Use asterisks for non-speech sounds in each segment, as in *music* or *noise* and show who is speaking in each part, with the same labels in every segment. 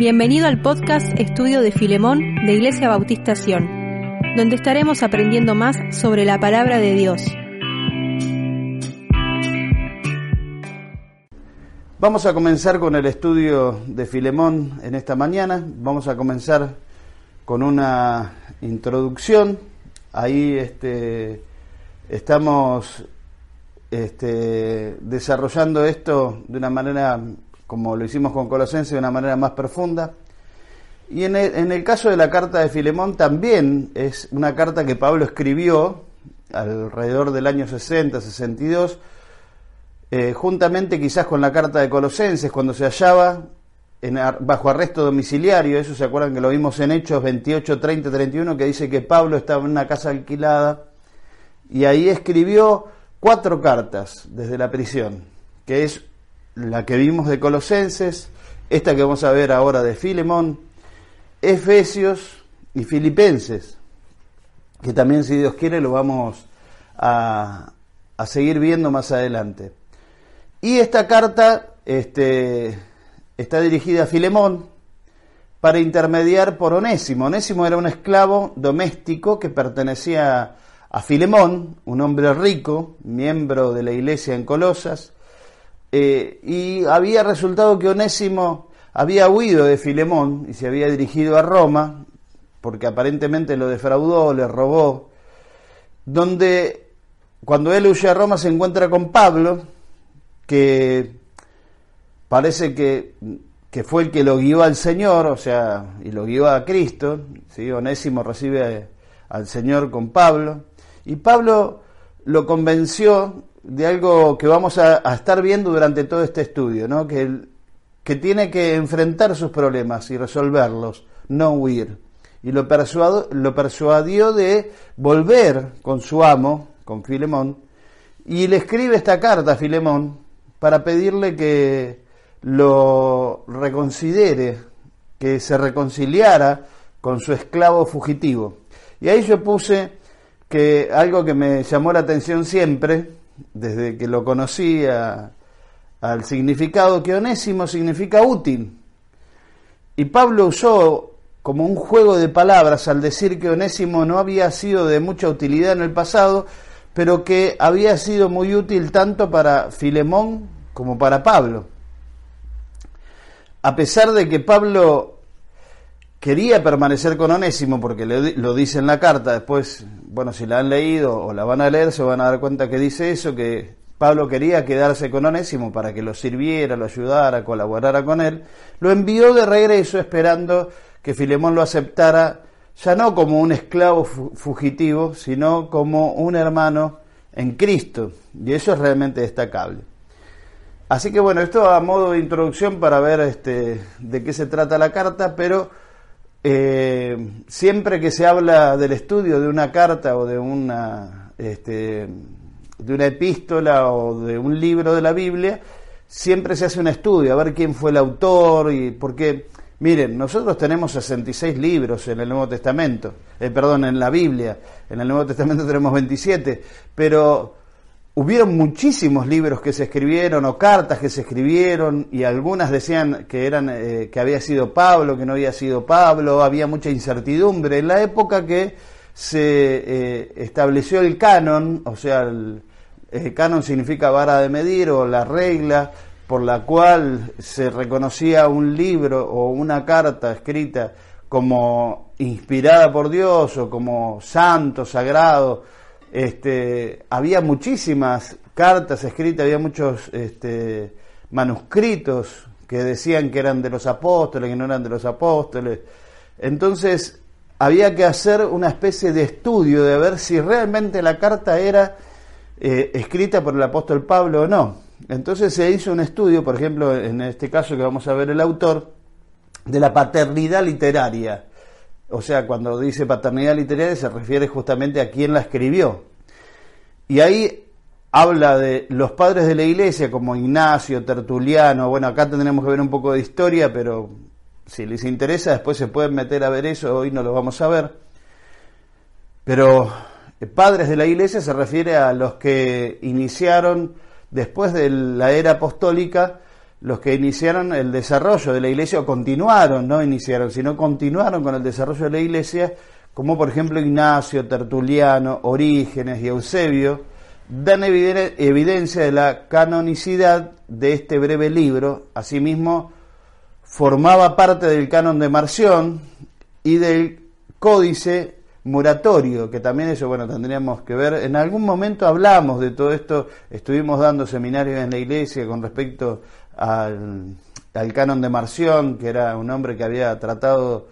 Speaker 1: Bienvenido al podcast Estudio de Filemón de Iglesia Bautista donde estaremos aprendiendo más sobre la palabra de Dios.
Speaker 2: Vamos a comenzar con el estudio de Filemón en esta mañana. Vamos a comenzar con una introducción. Ahí este, estamos este, desarrollando esto de una manera como lo hicimos con Colosenses, de una manera más profunda. Y en el, caso de la carta de Filemón también es una carta que Pablo escribió alrededor del año 60, 62, eh, juntamente quizás con la carta de Colosenses, cuando se hallaba bajo arresto domiciliario, eso se acuerdan que lo vimos en Hechos 28, 30, 31, que dice que Pablo estaba en una casa alquilada y ahí escribió cuatro cartas desde la prisión, que es la que vimos de Colosenses, esta que vamos a ver ahora de Filemón, Efesios y Filipenses, que también si Dios quiere lo vamos a, seguir viendo más adelante. Y esta carta este, está dirigida a Filemón para intermediar por Onésimo. Onésimo era un esclavo doméstico que pertenecía a Filemón, un hombre rico, miembro de la iglesia en Colosas, eh, y había resultado que Onésimo había huido de Filemón y se había dirigido a Roma, porque aparentemente lo defraudó, le robó, donde cuando él huye a Roma se encuentra con Pablo, que parece que, que fue el que lo guió al Señor, o sea, y lo guió a Cristo, ¿sí? Onésimo recibe al Señor con Pablo, y Pablo lo convenció de algo que vamos a, estar viendo durante todo este estudio, ¿no? que, que tiene que enfrentar sus problemas y resolverlos, no huir. Y lo, lo persuadió de volver con su amo, con Filemón, y le escribe esta carta a Filemón para pedirle que lo reconsidere, que se reconciliara con su esclavo fugitivo. Y ahí yo puse que algo que me llamó la atención siempre, desde que lo conocía al significado que onésimo significa útil. Y Pablo usó como un juego de palabras al decir que onésimo no había sido de mucha utilidad en el pasado, pero que había sido muy útil tanto para Filemón como para Pablo. A pesar de que Pablo quería permanecer con Onésimo, porque lo dice en la carta, después, bueno, si la han leído o la van a leer, se van a dar cuenta que dice eso, que Pablo quería quedarse con Onésimo para que lo sirviera, lo ayudara, colaborara con él, lo envió de regreso esperando que Filemón lo aceptara ya no como un esclavo fugitivo, sino como un hermano en Cristo. Y eso es realmente destacable. Así que bueno, esto a modo de introducción para ver este, de qué se trata la carta, pero eh, siempre que se habla del estudio de una carta o de una, este, de una epístola o de un libro de la Biblia, siempre se hace un estudio, a ver quién fue el autor y por qué. Miren, nosotros tenemos 66 libros en el Nuevo Testamento, eh, perdón, en la Biblia, en el Nuevo Testamento tenemos 27, pero hubieron muchísimos libros que se escribieron o cartas que se escribieron y algunas decían que eran eh, que había sido Pablo, que no había sido Pablo, había mucha incertidumbre. En la época que se eh, estableció el canon, o sea, el, canon significa vara de medir o la regla por la cual se reconocía un libro o una carta escrita como inspirada por Dios o como santo, sagrado, este, había muchísimas cartas escritas, había muchos este, manuscritos que decían que eran de los apóstoles, que no eran de los apóstoles. Entonces había que hacer una especie de estudio de ver si realmente la carta era eh, escrita por el apóstol Pablo o no. Entonces se hizo un estudio, por ejemplo, en este caso que vamos a ver el autor, de la paternidad literaria o sea, cuando dice paternidad literaria se refiere justamente a quién la escribió. Y ahí habla de los padres de la iglesia como Ignacio, Tertuliano, bueno, acá tendremos que ver un poco de historia, pero si les interesa después se pueden meter a ver eso, hoy no lo vamos a ver. Pero eh, padres de la iglesia se refiere a los que iniciaron después de la era apostólica los que iniciaron el desarrollo de la iglesia, o continuaron, no iniciaron, sino continuaron con el desarrollo de la iglesia, como por ejemplo Ignacio, Tertuliano, Orígenes y Eusebio, dan evidencia de la canonicidad de este breve libro. Asimismo, formaba parte del canon de Marción y del códice moratorio, que también eso, bueno, tendríamos que ver. En algún momento hablamos de todo esto, estuvimos dando seminarios en la iglesia con respecto al, al canon de Marción, que era un hombre que había tratado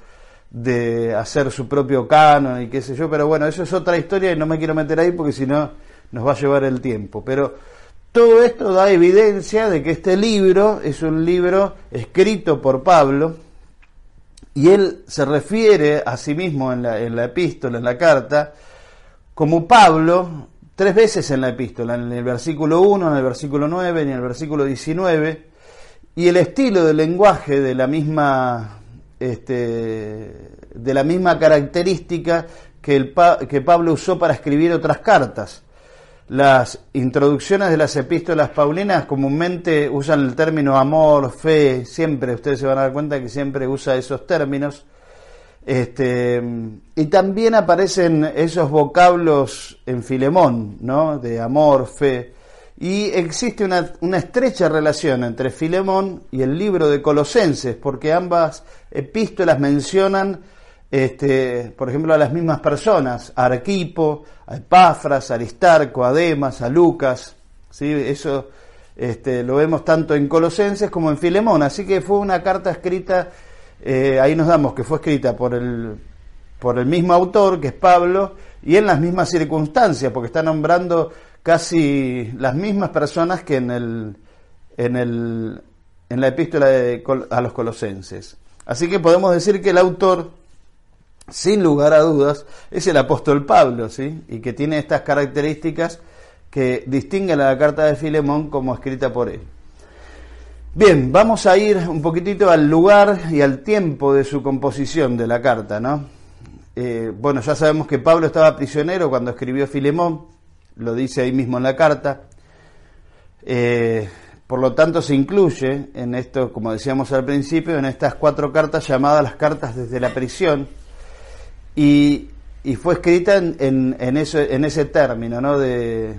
Speaker 2: de hacer su propio canon y qué sé yo, pero bueno, eso es otra historia y no me quiero meter ahí porque si no nos va a llevar el tiempo. Pero todo esto da evidencia de que este libro es un libro escrito por Pablo, y él se refiere a sí mismo en la, en la epístola, en la carta, como Pablo, tres veces en la epístola, en el versículo 1, en el versículo 9 y en el versículo 19, y el estilo del lenguaje de la misma, este, de la misma característica que, que Pablo usó para escribir otras cartas. Las introducciones de las epístolas paulinas comúnmente usan el término amor, fe, siempre, ustedes se van a dar cuenta que siempre usa esos términos. Este, y también aparecen esos vocablos en Filemón, ¿no? De amor, fe. Y existe una, estrecha relación entre Filemón y el libro de Colosenses, porque ambas epístolas mencionan este, por ejemplo, a las mismas personas, a Arquipo, a a Aristarco, a Demas, a Lucas, ¿sí? eso este, lo vemos tanto en Colosenses como en Filemón, así que fue una carta escrita, eh, ahí nos damos que fue escrita por el, por el mismo autor, que es Pablo, y en las mismas circunstancias, porque está nombrando casi las mismas personas que en, el, en, el, en la epístola a los colosenses. Así que podemos decir que el autor sin lugar a dudas, es el apóstol Pablo, ¿sí? Y que tiene estas características que distinguen a la carta de Filemón como escrita por él. Bien, vamos a ir un poquitito al lugar y al tiempo de su composición de la carta, ¿no? Eh, bueno, ya sabemos que Pablo estaba prisionero cuando escribió Filemón, lo dice ahí mismo en la carta. Eh, por lo tanto, se incluye en esto, como decíamos al principio, en estas cuatro cartas llamadas las cartas desde la prisión, y, fue escrita en, en, eso, en ese término, ¿no? De,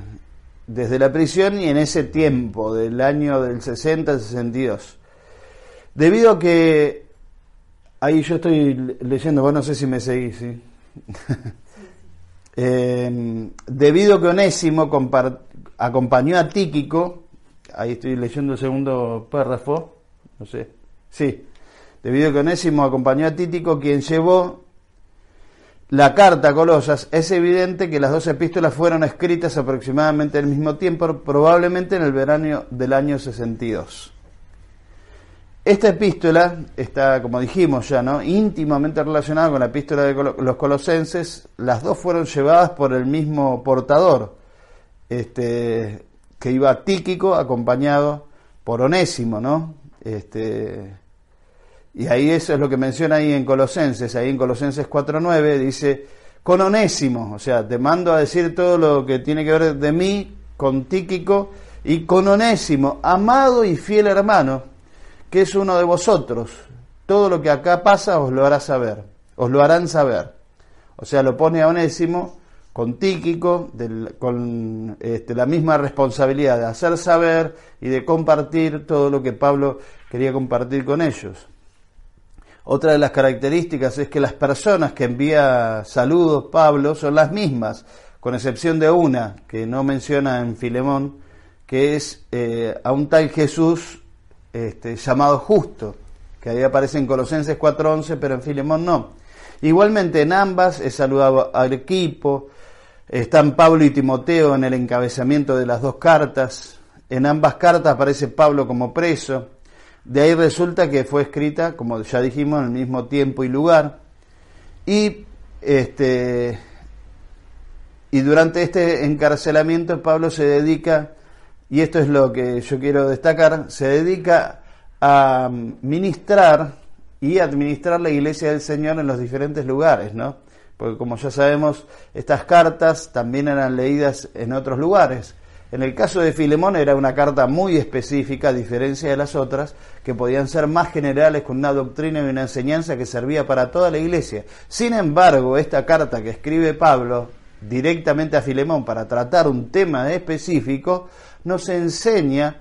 Speaker 2: desde la prisión y en ese tiempo, del año del 60 al 62. Debido a que, ahí yo estoy leyendo, vos no sé si me seguís, ¿sí? *laughs* Em, debido que Onésimo acompañó a Tíquico, ahí estoy leyendo el segundo párrafo, no sé, sí, debido a que Onésimo acompañó a Tíquico, quien llevó la carta a Colosas, es evidente que las dos epístolas fueron escritas aproximadamente al mismo tiempo, probablemente en el verano del año 62. Esta epístola está, como dijimos ya, ¿no? íntimamente relacionada con la epístola de los colosenses. Las dos fueron llevadas por el mismo portador, este, que iba Tíquico acompañado por Onésimo, ¿no? Este, y ahí eso es lo que menciona ahí en Colosenses, ahí en Colosenses 4.9 dice, con Onésimo, o sea, te mando a decir todo lo que tiene que ver de mí, con Tíquico, y con Onésimo, amado y fiel hermano, que es uno de vosotros. Todo lo que acá pasa os lo hará saber, os lo harán saber. O sea, lo pone a Onésimo con Tíquico, con este, la misma responsabilidad de hacer saber y de compartir todo lo que Pablo quería compartir con ellos. Otra de las características es que las personas que envía saludos Pablo son las mismas, con excepción de una que no menciona en Filemón, que es eh, a un tal Jesús este, llamado justo, que ahí aparece en Colosenses 4.11, pero en Filemón no. Igualmente en ambas es saludado al equipo, están Pablo y Timoteo en el encabezamiento de las dos cartas, en ambas cartas aparece Pablo como preso, de ahí resulta que fue escrita, como ya dijimos, en el mismo tiempo y lugar. Y, este, y durante este encarcelamiento Pablo se dedica, y esto es lo que yo quiero destacar, se dedica a ministrar y administrar la iglesia del Señor en los diferentes lugares, ¿no? Porque como ya sabemos, estas cartas también eran leídas en otros lugares. En el caso de Filemón era una carta muy específica, a diferencia de las otras, que podían ser más generales con una doctrina y una enseñanza que servía para toda la iglesia. Sin embargo, esta carta que escribe Pablo directamente a Filemón para tratar un tema específico, nos enseña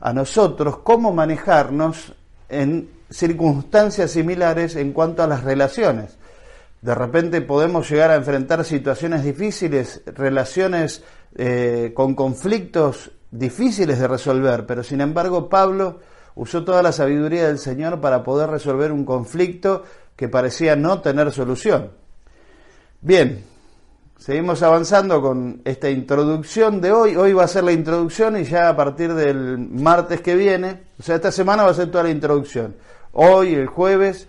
Speaker 2: a nosotros cómo manejarnos en circunstancias similares en cuanto a las relaciones. De repente podemos llegar a enfrentar situaciones difíciles, relaciones eh, con conflictos difíciles de resolver, pero sin embargo Pablo usó toda la sabiduría del Señor para poder resolver un conflicto que parecía no tener solución. Bien, seguimos avanzando con esta introducción de hoy. Hoy va a ser la introducción y ya a partir del martes que viene, o sea, esta semana va a ser toda la introducción. Hoy, el jueves,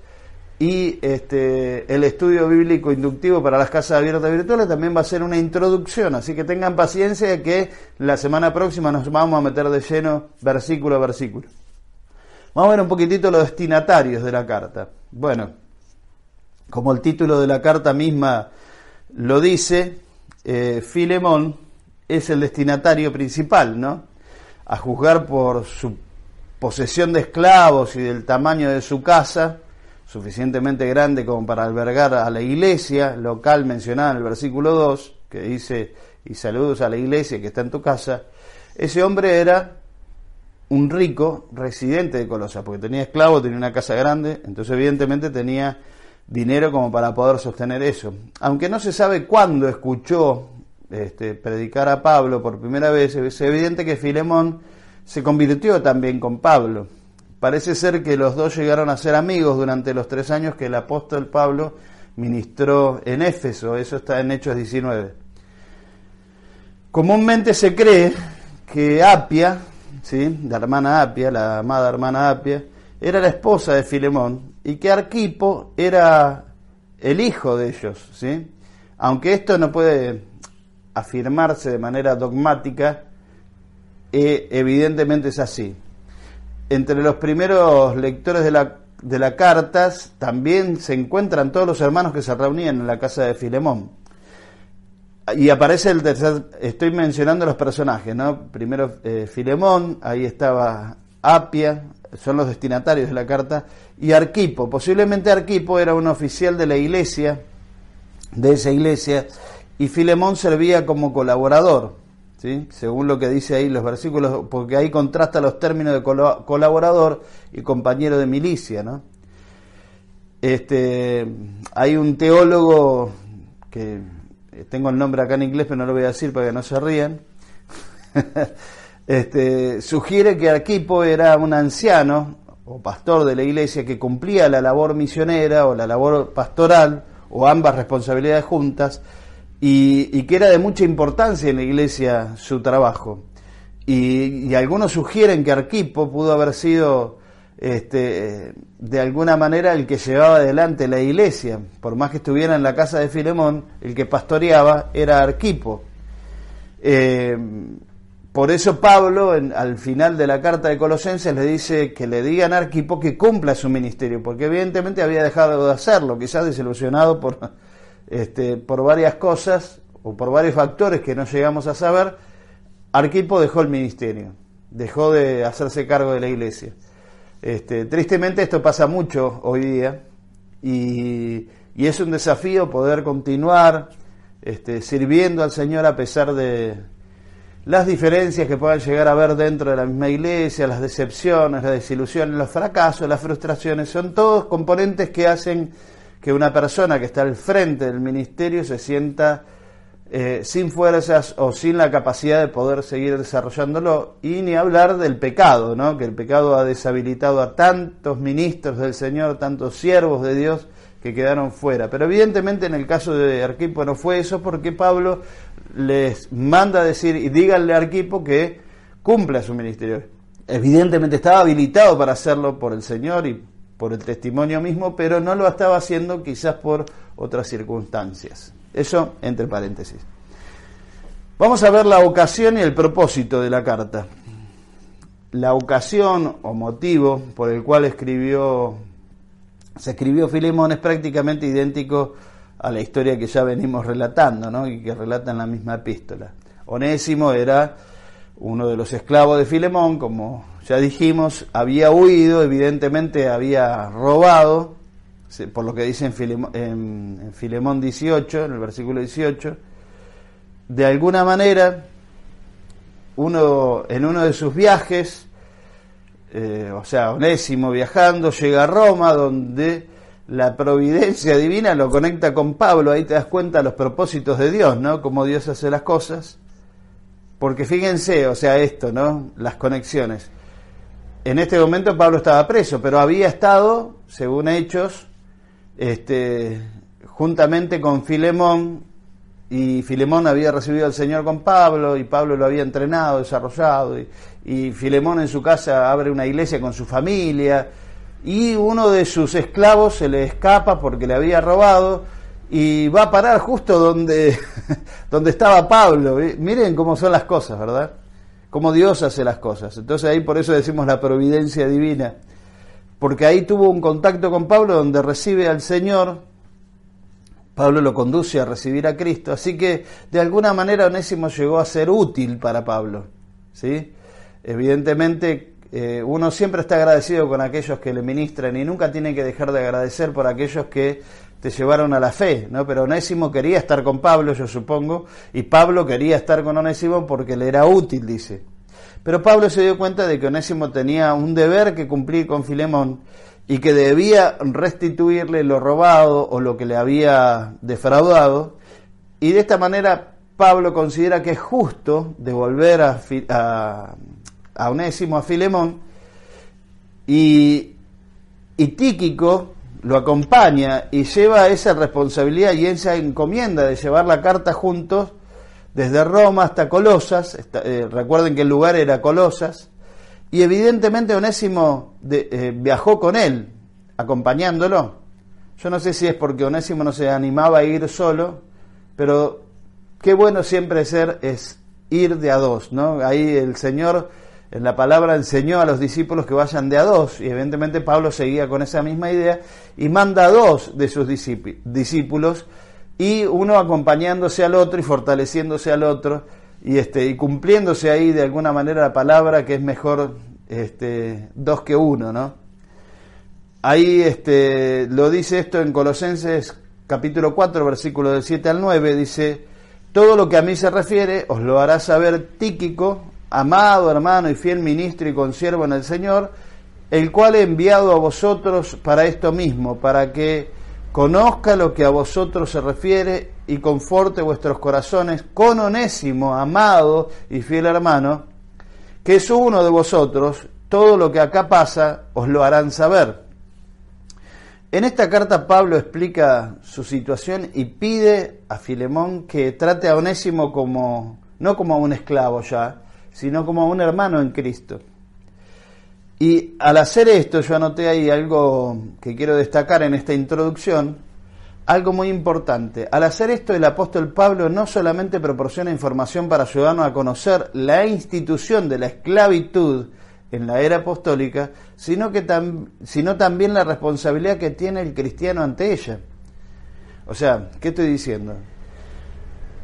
Speaker 2: y este, el estudio bíblico inductivo para las casas abiertas virtuales también va a ser una introducción, así que tengan paciencia que la semana próxima nos vamos a meter de lleno versículo a versículo. Vamos a ver un poquitito los destinatarios de la carta. Bueno, como el título de la carta misma lo dice, eh, Filemón es el destinatario principal, ¿no? A juzgar por su posesión de esclavos y del tamaño de su casa, suficientemente grande como para albergar a la iglesia local mencionada en el versículo 2, que dice, y saludos a la iglesia que está en tu casa, ese hombre era un rico residente de Colosa, porque tenía esclavos, tenía una casa grande, entonces evidentemente tenía dinero como para poder sostener eso. Aunque no se sabe cuándo escuchó este, predicar a Pablo por primera vez, es evidente que Filemón se convirtió también con Pablo. Parece ser que los dos llegaron a ser amigos durante los tres años que el apóstol Pablo ministró en Éfeso, eso está en Hechos 19. Comúnmente se cree que Apia, ¿sí? la hermana Apia, la amada hermana Apia, era la esposa de Filemón y que Arquipo era el hijo de ellos, ¿sí? Aunque esto no puede afirmarse de manera dogmática, eh, evidentemente es así entre los primeros lectores de la, de cartas también se encuentran todos los hermanos que se reunían en la casa de Filemón. Y aparece el tercer, estoy mencionando los personajes, ¿no? Primero eh, Filemón, ahí estaba Apia, son los destinatarios de la carta, y Arquipo. Posiblemente Arquipo era un oficial de la iglesia, de esa iglesia, y Filemón servía como colaborador según lo que dice ahí los versículos, porque ahí contrasta los términos de colaborador y compañero de milicia. ¿no? Este, hay un teólogo que tengo el nombre acá en inglés, pero no lo voy a decir para que no se rían. *laughs* este, sugiere que Arquipo era un anciano o pastor de la iglesia que cumplía la labor misionera o la labor pastoral o ambas responsabilidades juntas y, que era de mucha importancia en la iglesia su trabajo. Y, algunos sugieren que Arquipo pudo haber sido este, de alguna manera el que llevaba adelante la iglesia, por más que estuviera en la casa de Filemón, el que pastoreaba era Arquipo. Eh, por eso Pablo, al final de la carta de Colosenses, le dice que le digan a Arquipo que cumpla su ministerio, porque evidentemente había dejado de hacerlo, quizás desilusionado por, este, por varias cosas o por varios factores que no llegamos a saber, Arquipo dejó el ministerio, dejó de hacerse cargo de la iglesia. Este, tristemente esto pasa mucho hoy día y, es un desafío poder continuar este, sirviendo al Señor a pesar de las diferencias que puedan llegar a haber dentro de la misma iglesia, las decepciones, las desilusiones, los fracasos, las frustraciones, son todos componentes que hacen que una persona que está al frente del ministerio se sienta eh, sin fuerzas o sin la capacidad de poder seguir desarrollándolo y ni hablar del pecado, ¿no? que el pecado ha deshabilitado a tantos ministros del Señor, tantos siervos de Dios que quedaron fuera. Pero evidentemente en el caso de Arquipo no fue eso porque Pablo les manda decir y díganle a Arquipo que cumpla su ministerio. Evidentemente estaba habilitado para hacerlo por el Señor y por el testimonio mismo, pero no lo estaba haciendo quizás por otras circunstancias. Eso entre paréntesis. Vamos a ver la ocasión y el propósito de la carta. La ocasión o motivo por el cual escribió, se escribió Filemón es prácticamente idéntico a la historia que ya venimos relatando, ¿no? y que relata en la misma epístola. Onésimo era uno de los esclavos de Filemón, como ya dijimos, había huido, evidentemente había robado, por lo que dice en Filemón, 18, en el versículo 18, de alguna manera, uno, en uno de sus viajes, eh, o sea, Onésimo viajando, llega a Roma, donde la providencia divina lo conecta con Pablo, ahí te das cuenta los propósitos de Dios, ¿no? Cómo Dios hace las cosas. Porque fíjense, o sea, esto, ¿no? Las conexiones. En este momento Pablo estaba preso, pero había estado, según Hechos, este, juntamente con Filemón, y Filemón había recibido al Señor con Pablo, y Pablo lo había entrenado, desarrollado, y Filemón en su casa abre una iglesia con su familia, y uno de sus esclavos se le escapa porque le había robado, y va a parar justo donde, *laughs* donde estaba Pablo. Miren cómo son las cosas, ¿verdad? Cómo Dios hace las cosas. Entonces ahí por eso decimos la providencia divina, porque ahí tuvo un contacto con Pablo donde recibe al Señor, Pablo lo conduce a recibir a Cristo, así que de alguna manera Onésimo llegó a ser útil para Pablo, ¿sí? Evidentemente eh, uno siempre está agradecido con aquellos que le ministran y nunca tiene que dejar de agradecer por aquellos que te llevaron a la fe, ¿no? Pero Onésimo quería estar con Pablo, yo supongo, y Pablo quería estar con Onésimo porque le era útil, dice. Pero Pablo se dio cuenta de que Onésimo tenía un deber que cumplir con Filemón y que debía restituirle lo robado o lo que le había defraudado, y de esta manera Pablo considera que es justo devolver a, a, a Onésimo, a Filemón, y, Tíquico, lo acompaña y lleva esa responsabilidad y esa encomienda de llevar la carta juntos desde Roma hasta Colosas, eh, recuerden que el lugar era Colosas, y evidentemente Onésimo eh, viajó con él, acompañándolo. Yo no sé si es porque Onésimo no se animaba a ir solo, pero qué bueno siempre ser es ir de a dos, ¿no? Ahí el Señor en la palabra enseñó a los discípulos que vayan de a dos, y evidentemente Pablo seguía con esa misma idea, y manda a dos de sus discípulos, y uno acompañándose al otro y fortaleciéndose al otro, y, este, y cumpliéndose ahí de alguna manera la palabra que es mejor este, dos que uno, ¿no? Ahí este, lo dice esto en Colosenses capítulo 4, versículo del 7 al 9, dice, todo lo que a mí se refiere os lo hará saber Tíquico, amado hermano y fiel ministro y consiervo en el Señor, el cual he enviado a vosotros para esto mismo, para que conozca lo que a vosotros se refiere y conforte vuestros corazones con onésimo, amado y fiel hermano, que es uno de vosotros, todo lo que acá pasa os lo harán saber. En esta carta Pablo explica su situación y pide a Filemón que trate a Onésimo como no como a un esclavo ya, sino como un hermano en Cristo. Y al hacer esto, yo anoté ahí algo que quiero destacar en esta introducción, algo muy importante. Al hacer esto, el apóstol Pablo no solamente proporciona información para ayudarnos a conocer la institución de la esclavitud en la era apostólica, sino, que sino también la responsabilidad que tiene el cristiano ante ella. O sea, ¿qué estoy diciendo?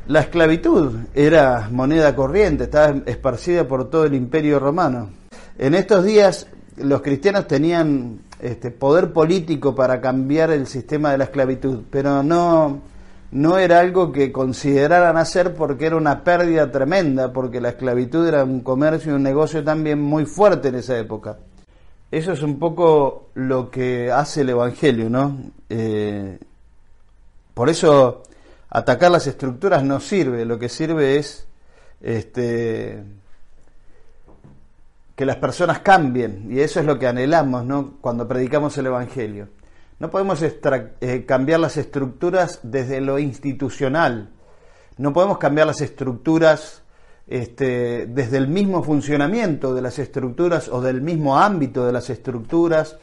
Speaker 2: La esclavitud era moneda corriente, estaba esparcida por todo el imperio romano. En estos días los cristianos tenían este, poder político para cambiar el sistema de la esclavitud, pero no, no era algo que consideraran hacer porque era una pérdida tremenda, porque la esclavitud era un comercio y un negocio también muy fuerte en esa época. Eso es un poco lo que hace el Evangelio, ¿no? Eh, por eso atacar las estructuras no sirve, lo que sirve es este, que las personas cambien, y eso es lo que anhelamos ¿no? cuando predicamos el Evangelio. No podemos eh, cambiar las estructuras desde lo institucional, no podemos cambiar las estructuras este, desde el mismo funcionamiento de las estructuras o del mismo ámbito de las estructuras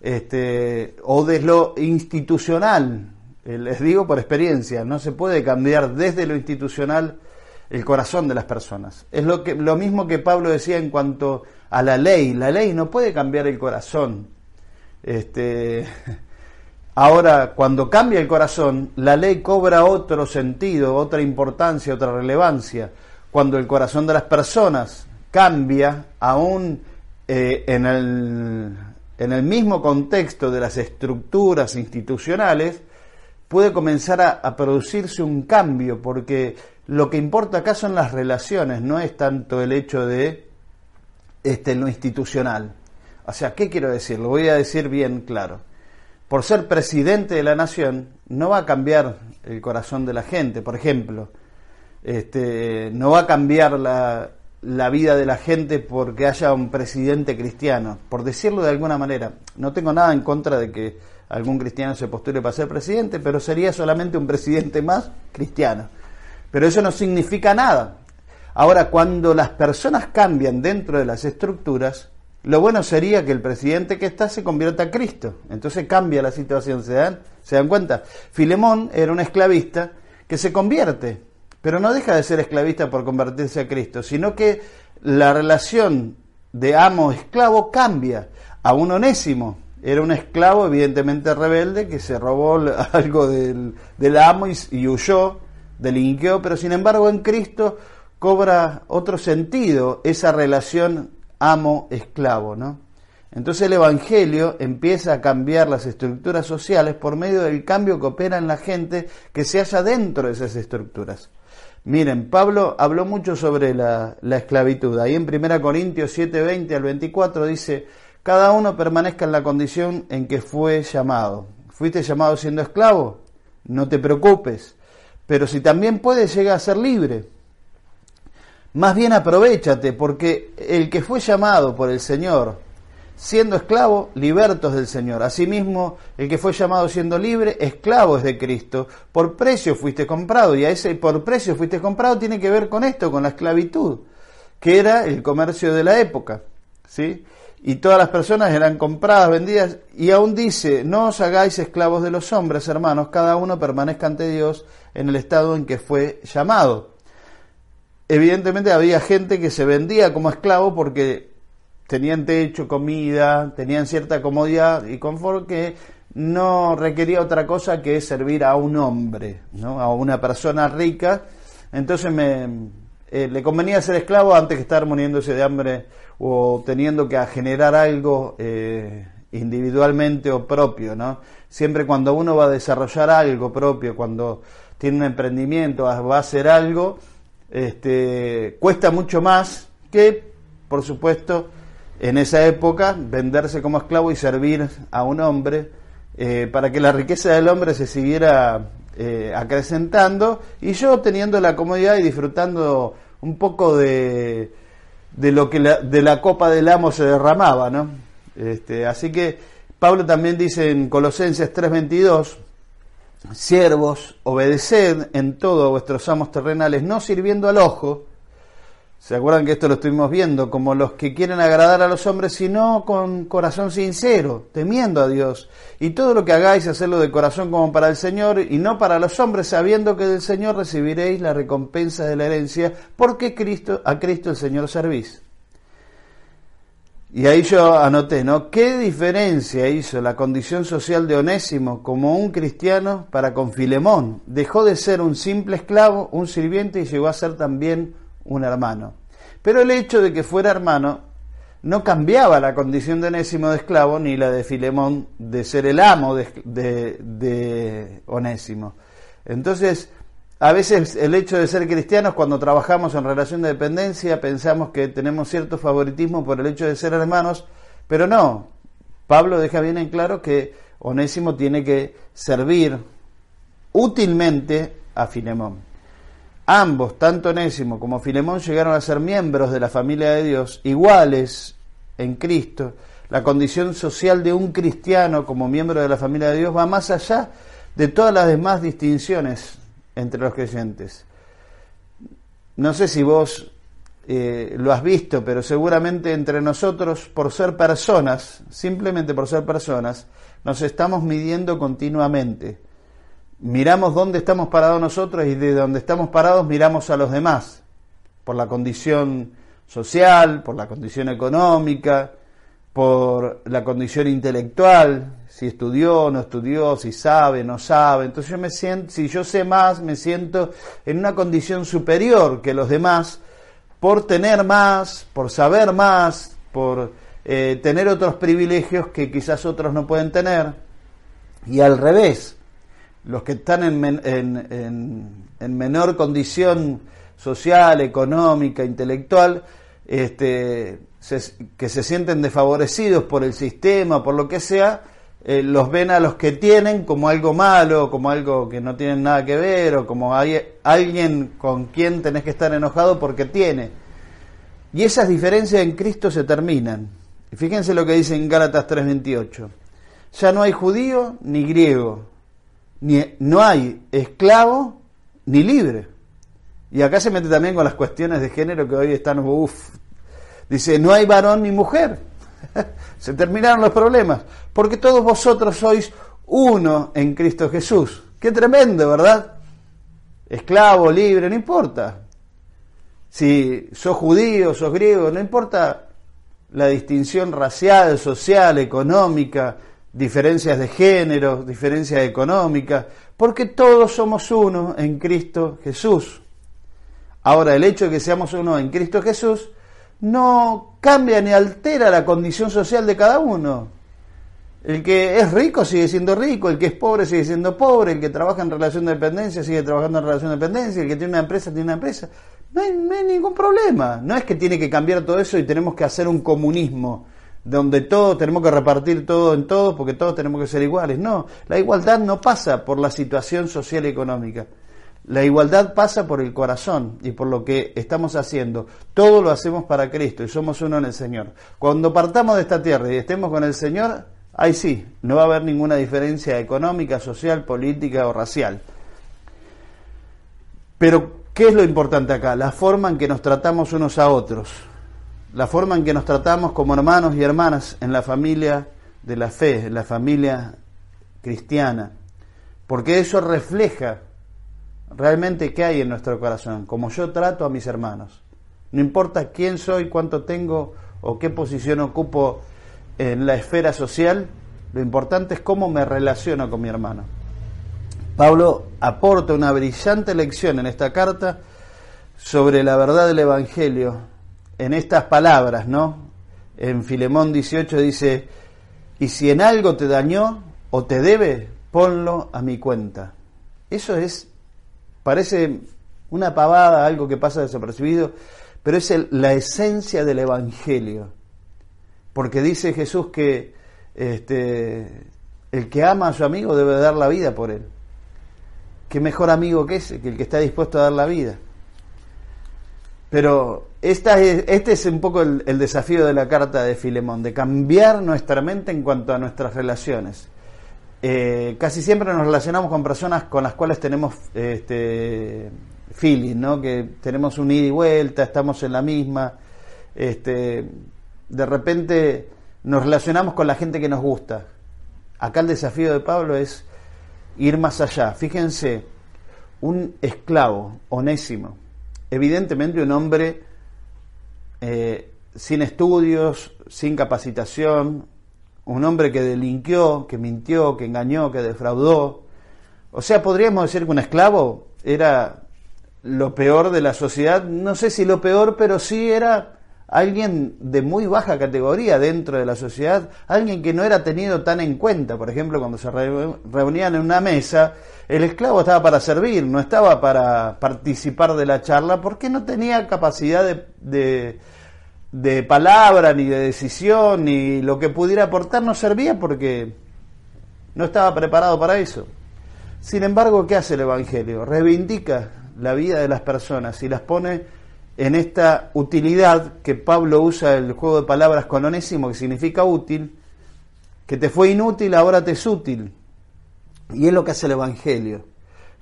Speaker 2: este, o de lo institucional, les digo por experiencia, no se puede cambiar desde lo institucional el corazón de las personas. Es lo, que, lo mismo que Pablo decía en cuanto a la ley. La ley no puede cambiar el corazón. Este, *laughs* ahora, cuando cambia el corazón, la ley cobra otro sentido, otra importancia, otra relevancia. cuando el corazón de las personas cambia, aún eh, en, el, en el mismo contexto de las estructuras institucionales, puede comenzar a, producirse un cambio, porque lo que importa acá son las relaciones, no es tanto el hecho de este, lo institucional. O sea, ¿qué quiero decir? Lo voy a decir bien claro. Por ser presidente de la nación, no va a cambiar el corazón de la gente, por ejemplo. Este, no va a cambiar la, la vida de la gente porque haya un presidente cristiano, por decirlo de alguna manera. No tengo nada en contra de que algún cristiano se postule para ser presidente, pero sería solamente un presidente más cristiano. Pero eso no significa nada. Ahora, cuando las personas cambian dentro de las estructuras, lo bueno sería que el presidente que está se convierta a Cristo. Entonces cambia la situación, ¿se dan, ¿se dan cuenta? Filemón era un esclavista que se convierte pero no deja de ser esclavista por convertirse a Cristo, sino que la relación de amo-esclavo cambia. A un onésimo era un esclavo evidentemente rebelde que se robó *laughs* algo del, amo y, huyó, delinquió, pero sin embargo en Cristo cobra otro sentido esa relación amo-esclavo, ¿no? Entonces el Evangelio empieza a cambiar las estructuras sociales por medio del cambio que opera en la gente que se halla dentro de esas estructuras. Miren, Pablo habló mucho sobre la, esclavitud. Ahí en 1 Corintios 7, 20 al 24 dice, cada uno permanezca en la condición en que fue llamado. ¿Fuiste llamado siendo esclavo? No te preocupes. Pero si también puedes, llega a ser libre. Más bien aprovechate, porque el que fue llamado por el Señor siendo esclavo, libertos del Señor. Asimismo, el que fue llamado siendo libre, esclavo es de Cristo. Por precio fuiste comprado, y a ese por precio fuiste comprado tiene que ver con esto, con la esclavitud, que era el comercio de la época. ¿sí? Y todas las personas eran compradas, vendidas, y aún dice, no os hagáis esclavos de los hombres, hermanos, cada uno permanezca ante Dios en el estado en que fue llamado. Evidentemente había gente que se vendía como esclavo porque tenían techo, comida, tenían cierta comodidad y confort que no requería otra cosa que servir a un hombre, ¿no? a una persona rica. Entonces me, eh, le convenía ser esclavo antes que estar muriéndose de hambre o teniendo que generar algo eh, individualmente o propio. ¿no? Siempre cuando uno va a desarrollar algo propio, cuando tiene un emprendimiento, va a hacer algo, este, cuesta mucho más que, por supuesto, en esa época venderse como esclavo y servir a un hombre eh, para que la riqueza del hombre se siguiera eh, acrecentando y yo teniendo la comodidad y disfrutando un poco de, de lo que la, de la copa del amo se derramaba, ¿no? Este, así que Pablo también dice en Colosenses 3:22, siervos, obedeced en todo a vuestros amos terrenales, no sirviendo al ojo, ¿Se acuerdan que esto lo estuvimos viendo? Como los que quieren agradar a los hombres, sino con corazón sincero, temiendo a Dios. Y todo lo que hagáis, hacerlo de corazón como para el Señor y no para los hombres, sabiendo que del Señor recibiréis la recompensa de la herencia, porque Cristo, a Cristo el Señor servís. Y ahí yo anoté, ¿no? ¿Qué diferencia hizo la condición social de Onésimo como un cristiano para con Filemón? Dejó de ser un simple esclavo, un sirviente y llegó a ser también un hermano. Pero el hecho de que fuera hermano no cambiaba la condición de Onésimo de esclavo ni la de Filemón de ser el amo de, de, Onésimo. Entonces, a veces el hecho de ser cristianos, cuando trabajamos en relación de dependencia, pensamos que tenemos cierto favoritismo por el hecho de ser hermanos, pero no. Pablo deja bien en claro que Onésimo tiene que servir útilmente a Filemón. Ambos, tanto Onésimo como Filemón, llegaron a ser miembros de la familia de Dios, iguales en Cristo. La condición social de un cristiano como miembro de la familia de Dios va más allá de todas las demás distinciones entre los creyentes. No sé si vos eh, lo has visto, pero seguramente entre nosotros, por ser personas, simplemente por ser personas, nos estamos midiendo continuamente miramos dónde estamos parados nosotros y de dónde estamos parados miramos a los demás, por la condición social, por la condición económica, por la condición intelectual, si estudió, no estudió, si sabe, no sabe. Entonces yo me siento, si yo sé más, me siento en una condición superior que los demás por tener más, por saber más, por eh, tener otros privilegios que quizás otros no pueden tener. Y al revés, los que están en, en, menor condición social, económica, intelectual, este, que se sienten desfavorecidos por el sistema, por lo que sea, eh, los ven a los que tienen como algo malo, como algo que no tienen nada que ver, o como hay alguien con quien tenés que estar enojado porque tiene. Y esas diferencias en Cristo se terminan. Y fíjense lo que dice en Gálatas 3:28. Ya no hay judío ni griego, ni, no hay esclavo ni libre. Y acá se mete también con las cuestiones de género que hoy están, uff, dice, no hay varón ni mujer. *laughs* se terminaron los problemas, porque todos vosotros sois uno en Cristo Jesús. Qué tremendo, ¿verdad? Esclavo, libre, no importa. Si sos judío, sos griego, no importa la distinción racial, social, económica, diferencias de género, diferencias económicas, porque todos somos uno en Cristo Jesús. Ahora, el hecho de que seamos uno en Cristo Jesús no cambia ni altera la condición social de cada uno. El que es rico sigue siendo rico, el que es pobre sigue siendo pobre, el que trabaja en relación de dependencia sigue trabajando en relación de dependencia, el que tiene una empresa tiene una empresa. No hay, no hay ningún problema. No es que tiene que cambiar todo eso y tenemos que hacer un comunismo donde todos tenemos que repartir todo en todos porque todos tenemos que ser iguales. No, la igualdad no pasa por la situación social y económica. La igualdad pasa por el corazón y por lo que estamos haciendo. Todo lo hacemos para Cristo y somos uno en el Señor. Cuando partamos de esta tierra y estemos con el Señor, ahí sí, no va a haber ninguna diferencia económica, social, política o racial. Pero, ¿qué es lo importante acá? La forma en que nos tratamos unos a otros la forma en que nos tratamos como hermanos y hermanas en la familia de la fe, en la familia cristiana, porque eso refleja realmente qué hay en nuestro corazón, como yo trato a mis hermanos. No importa quién soy, cuánto tengo o qué posición ocupo en la esfera social, lo importante es cómo me relaciono con mi hermano. Pablo aporta una brillante lección en esta carta sobre la verdad del Evangelio en estas palabras, ¿no? En Filemón 18 dice, y si en algo te dañó o te debe, ponlo a mi cuenta. Eso es, parece una pavada, algo que pasa desapercibido, pero es la esencia del Evangelio. Porque dice Jesús que este, el que ama a su amigo debe dar la vida por él. ¿Qué mejor amigo que ese, que el que está dispuesto a dar la vida? Pero este es un poco el, desafío de la carta de Filemón, de cambiar nuestra mente en cuanto a nuestras relaciones. Eh, casi siempre nos relacionamos con personas con las cuales tenemos este, feeling, ¿no? que tenemos un ida y vuelta, estamos en la misma. Este, de repente nos relacionamos con la gente que nos gusta. Acá el desafío de Pablo es ir más allá. Fíjense, un esclavo, onésimo, evidentemente un hombre eh, sin estudios, sin capacitación, un hombre que delinquió, que mintió, que engañó, que defraudó. O sea, podríamos decir que un esclavo era lo peor de la sociedad, no sé si lo peor, pero sí era alguien de muy baja categoría dentro de la sociedad, alguien que no era tenido tan en cuenta. Por ejemplo, cuando se reunían en una mesa, el esclavo estaba para servir, no estaba para participar de la charla, porque no tenía capacidad de, de, palabra, ni de decisión, ni lo que pudiera aportar no servía porque no estaba preparado para eso. Sin embargo, ¿qué hace el Evangelio? Reivindica la vida de las personas y las pone en esta utilidad que Pablo usa el juego de palabras con onésimo, que significa útil, que te fue inútil, ahora te es útil. Y es lo que hace el Evangelio.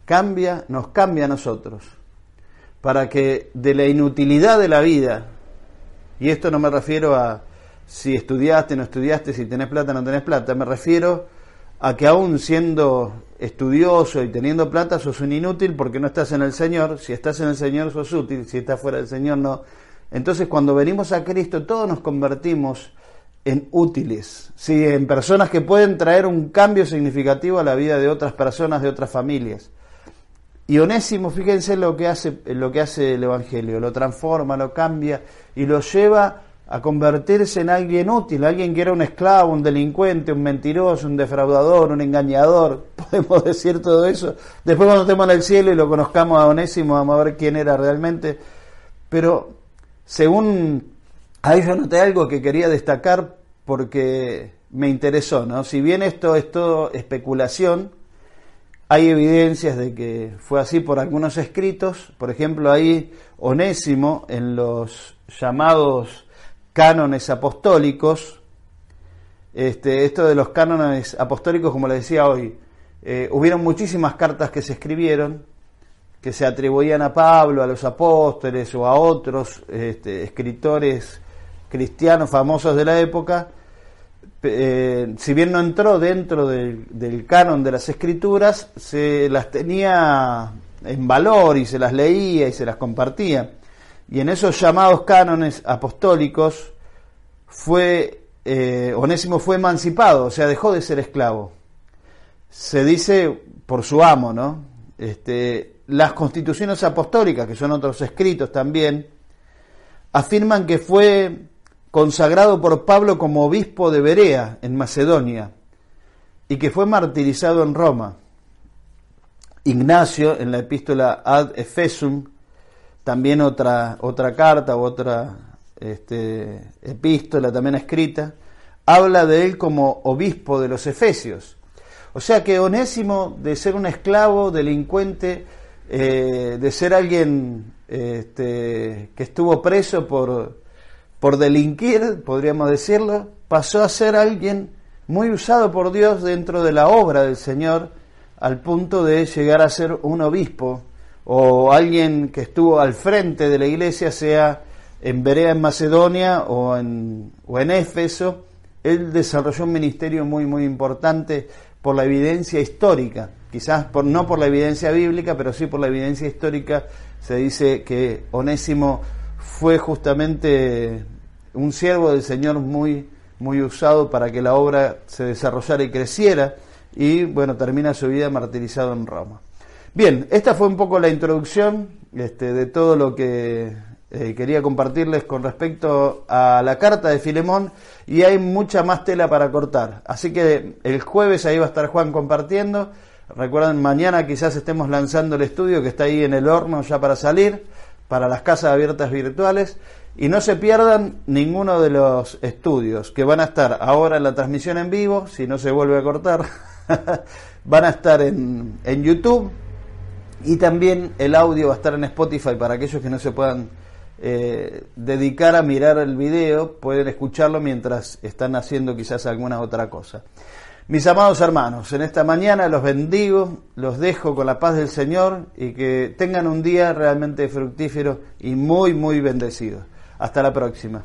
Speaker 2: Cambia, nos cambia a nosotros. Para que de la inutilidad de la vida, y esto no me refiero a si estudiaste, no estudiaste, si tenés plata, no tenés plata, me refiero a que aún siendo estudioso y teniendo plata sos un inútil porque no estás en el Señor, si estás en el Señor sos útil, si estás fuera del Señor no. Entonces cuando venimos a Cristo todos nos convertimos en útiles, ¿sí? en personas que pueden traer un cambio significativo a la vida de otras personas, de otras familias. Y Onésimo, fíjense lo que hace, lo que hace el Evangelio, lo transforma, lo cambia y lo lleva a convertirse en alguien útil, alguien que era un esclavo, un delincuente, un mentiroso, un defraudador, un engañador, *laughs* podemos decir todo eso. Después cuando estemos en el cielo y lo conozcamos a Onésimo, vamos a ver quién era realmente. Pero según ahí yo noté algo que quería destacar porque me interesó, ¿no? Si bien esto es todo especulación, hay evidencias de que fue así por algunos escritos, por ejemplo, ahí Onésimo en los llamados cánones apostólicos, este, esto de los cánones apostólicos, como les decía hoy, eh, hubieron muchísimas cartas que se escribieron, que se atribuían a Pablo, a los apóstoles o a otros este, escritores cristianos famosos de la época, eh, si bien no entró dentro del, del, canon de las escrituras, se las tenía en valor y se las leía y se las compartía. Y en esos llamados cánones apostólicos fue eh, Onésimo fue emancipado, o sea, dejó de ser esclavo. Se dice por su amo, ¿no? Este, las constituciones apostólicas, que son otros escritos también, afirman que fue consagrado por Pablo como obispo de Berea, en Macedonia, y que fue martirizado en Roma. Ignacio, en la epístola Ad Efesum, también otra, otra carta otra este, epístola también escrita, habla de él como obispo de los Efesios. O sea que Onésimo, de ser un esclavo, delincuente, eh, de ser alguien este, que estuvo preso por, por delinquir, podríamos decirlo, pasó a ser alguien muy usado por Dios dentro de la obra del Señor, al punto de llegar a ser un obispo o alguien que estuvo al frente de la iglesia, sea en Berea en Macedonia o en, o en Éfeso, él desarrolló un ministerio muy, muy importante por la evidencia histórica, quizás por, no por la evidencia bíblica, pero sí por la evidencia histórica, se dice que Onésimo fue justamente un siervo del Señor muy, muy usado para que la obra se desarrollara y creciera, y bueno, termina su vida martirizado en Roma. Bien, esta fue un poco la introducción este, de todo lo que eh, quería compartirles con respecto a la carta de Filemón y hay mucha más tela para cortar. Así que el jueves ahí va a estar Juan compartiendo. Recuerden, mañana quizás estemos lanzando el estudio que está ahí en el horno ya para salir, para las casas abiertas virtuales. Y no se pierdan ninguno de los estudios que van a estar ahora en la transmisión en vivo, si no se vuelve a cortar. *laughs* van a estar en, en YouTube, y también el audio va a estar en Spotify para aquellos que no se puedan eh, dedicar a mirar el video, pueden escucharlo mientras están haciendo quizás alguna otra cosa. Mis amados hermanos, en esta mañana los bendigo, los dejo con la paz del Señor y que tengan un día realmente fructífero y muy, muy bendecido. Hasta la próxima.